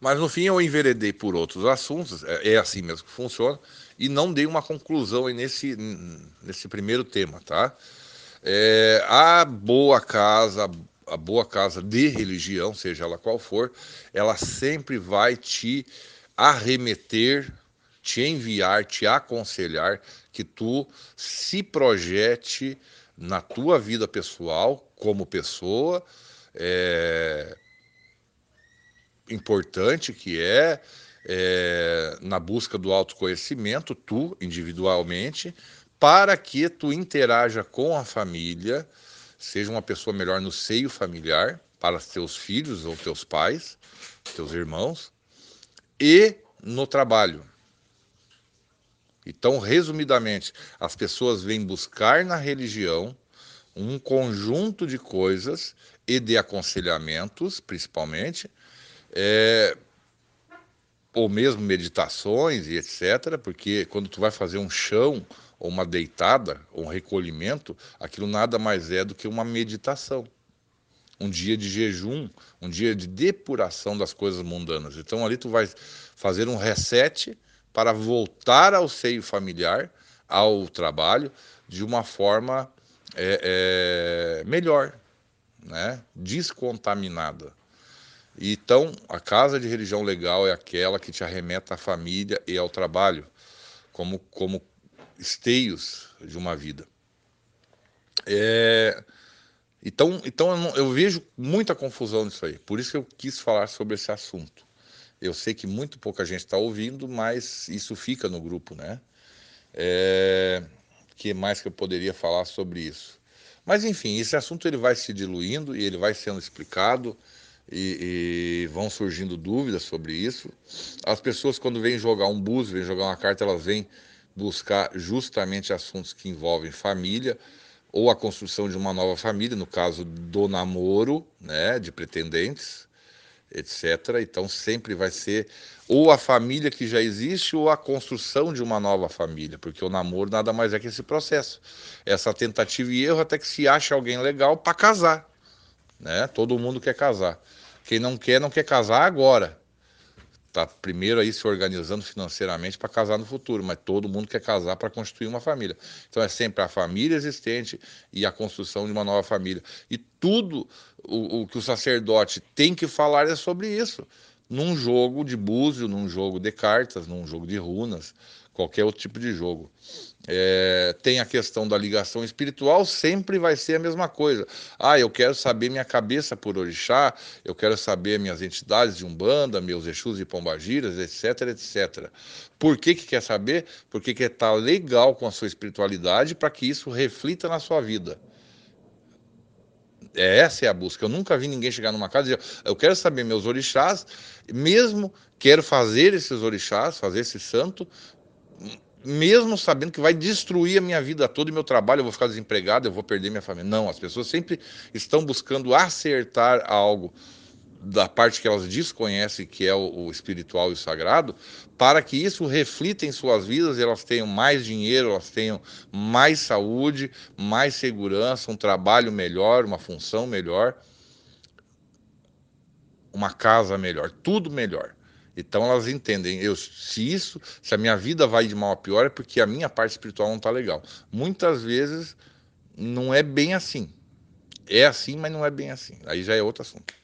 Mas no fim eu enveredei por outros assuntos, é, é assim mesmo que funciona, e não dei uma conclusão nesse, nesse primeiro tema, tá? É, a boa casa, a boa casa de religião, seja ela qual for, ela sempre vai te arremeter, te enviar, te aconselhar que tu se projete na tua vida pessoal como pessoa é, importante que é, é na busca do autoconhecimento, tu individualmente, para que tu interaja com a família, seja uma pessoa melhor no seio familiar, para teus filhos ou teus pais, teus irmãos, e no trabalho. Então, resumidamente, as pessoas vêm buscar na religião um conjunto de coisas e de aconselhamentos, principalmente, é, ou mesmo meditações e etc., porque quando tu vai fazer um chão ou uma deitada ou um recolhimento, aquilo nada mais é do que uma meditação. Um dia de jejum, um dia de depuração das coisas mundanas. Então ali tu vai fazer um reset para voltar ao seio familiar, ao trabalho, de uma forma é, é, melhor, né? descontaminada. Então, a casa de religião legal é aquela que te arremeta à família e ao trabalho, como, como esteios de uma vida. É, então, então eu, eu, vejo muita confusão nisso aí. Por isso que eu quis falar sobre esse assunto. Eu sei que muito pouca gente está ouvindo, mas isso fica no grupo, né? É, que mais que eu poderia falar sobre isso? Mas enfim, esse assunto ele vai se diluindo e ele vai sendo explicado e, e, vão surgindo dúvidas sobre isso. As pessoas quando vêm jogar um búzio, vêm jogar uma carta, elas vêm buscar justamente assuntos que envolvem família ou a construção de uma nova família, no caso do namoro, né, de pretendentes etc. Então sempre vai ser ou a família que já existe ou a construção de uma nova família, porque o namoro nada mais é que esse processo, essa tentativa e erro até que se acha alguém legal para casar, né? Todo mundo quer casar. Quem não quer não quer casar agora, tá primeiro aí se organizando financeiramente para casar no futuro, mas todo mundo quer casar para constituir uma família. Então é sempre a família existente e a construção de uma nova família. E tudo o, o que o sacerdote tem que falar é sobre isso. Num jogo de búzio, num jogo de cartas, num jogo de runas, qualquer outro tipo de jogo. É, tem a questão da ligação espiritual, sempre vai ser a mesma coisa. Ah, eu quero saber minha cabeça por orixá, eu quero saber minhas entidades de umbanda, meus exus e pombagiras, etc, etc. Por que, que quer saber? Porque quer estar tá legal com a sua espiritualidade para que isso reflita na sua vida. É, essa é a busca. Eu nunca vi ninguém chegar numa casa e dizer, eu quero saber meus orixás, mesmo quero fazer esses orixás, fazer esse santo, mesmo sabendo que vai destruir a minha vida toda e meu trabalho, eu vou ficar desempregado, eu vou perder minha família. Não, as pessoas sempre estão buscando acertar algo da parte que elas desconhecem, que é o, o, espiritual e o sagrado, para que isso reflita em suas vidas, elas tenham mais dinheiro, elas tenham mais saúde, mais segurança, um trabalho melhor, uma função melhor, uma casa melhor, tudo melhor. Então elas entendem, eu, se isso, se a minha vida vai de mal a pior, é porque a minha parte espiritual não está legal. Muitas vezes não é bem assim. É assim, mas não é bem assim. Aí já é outro assunto.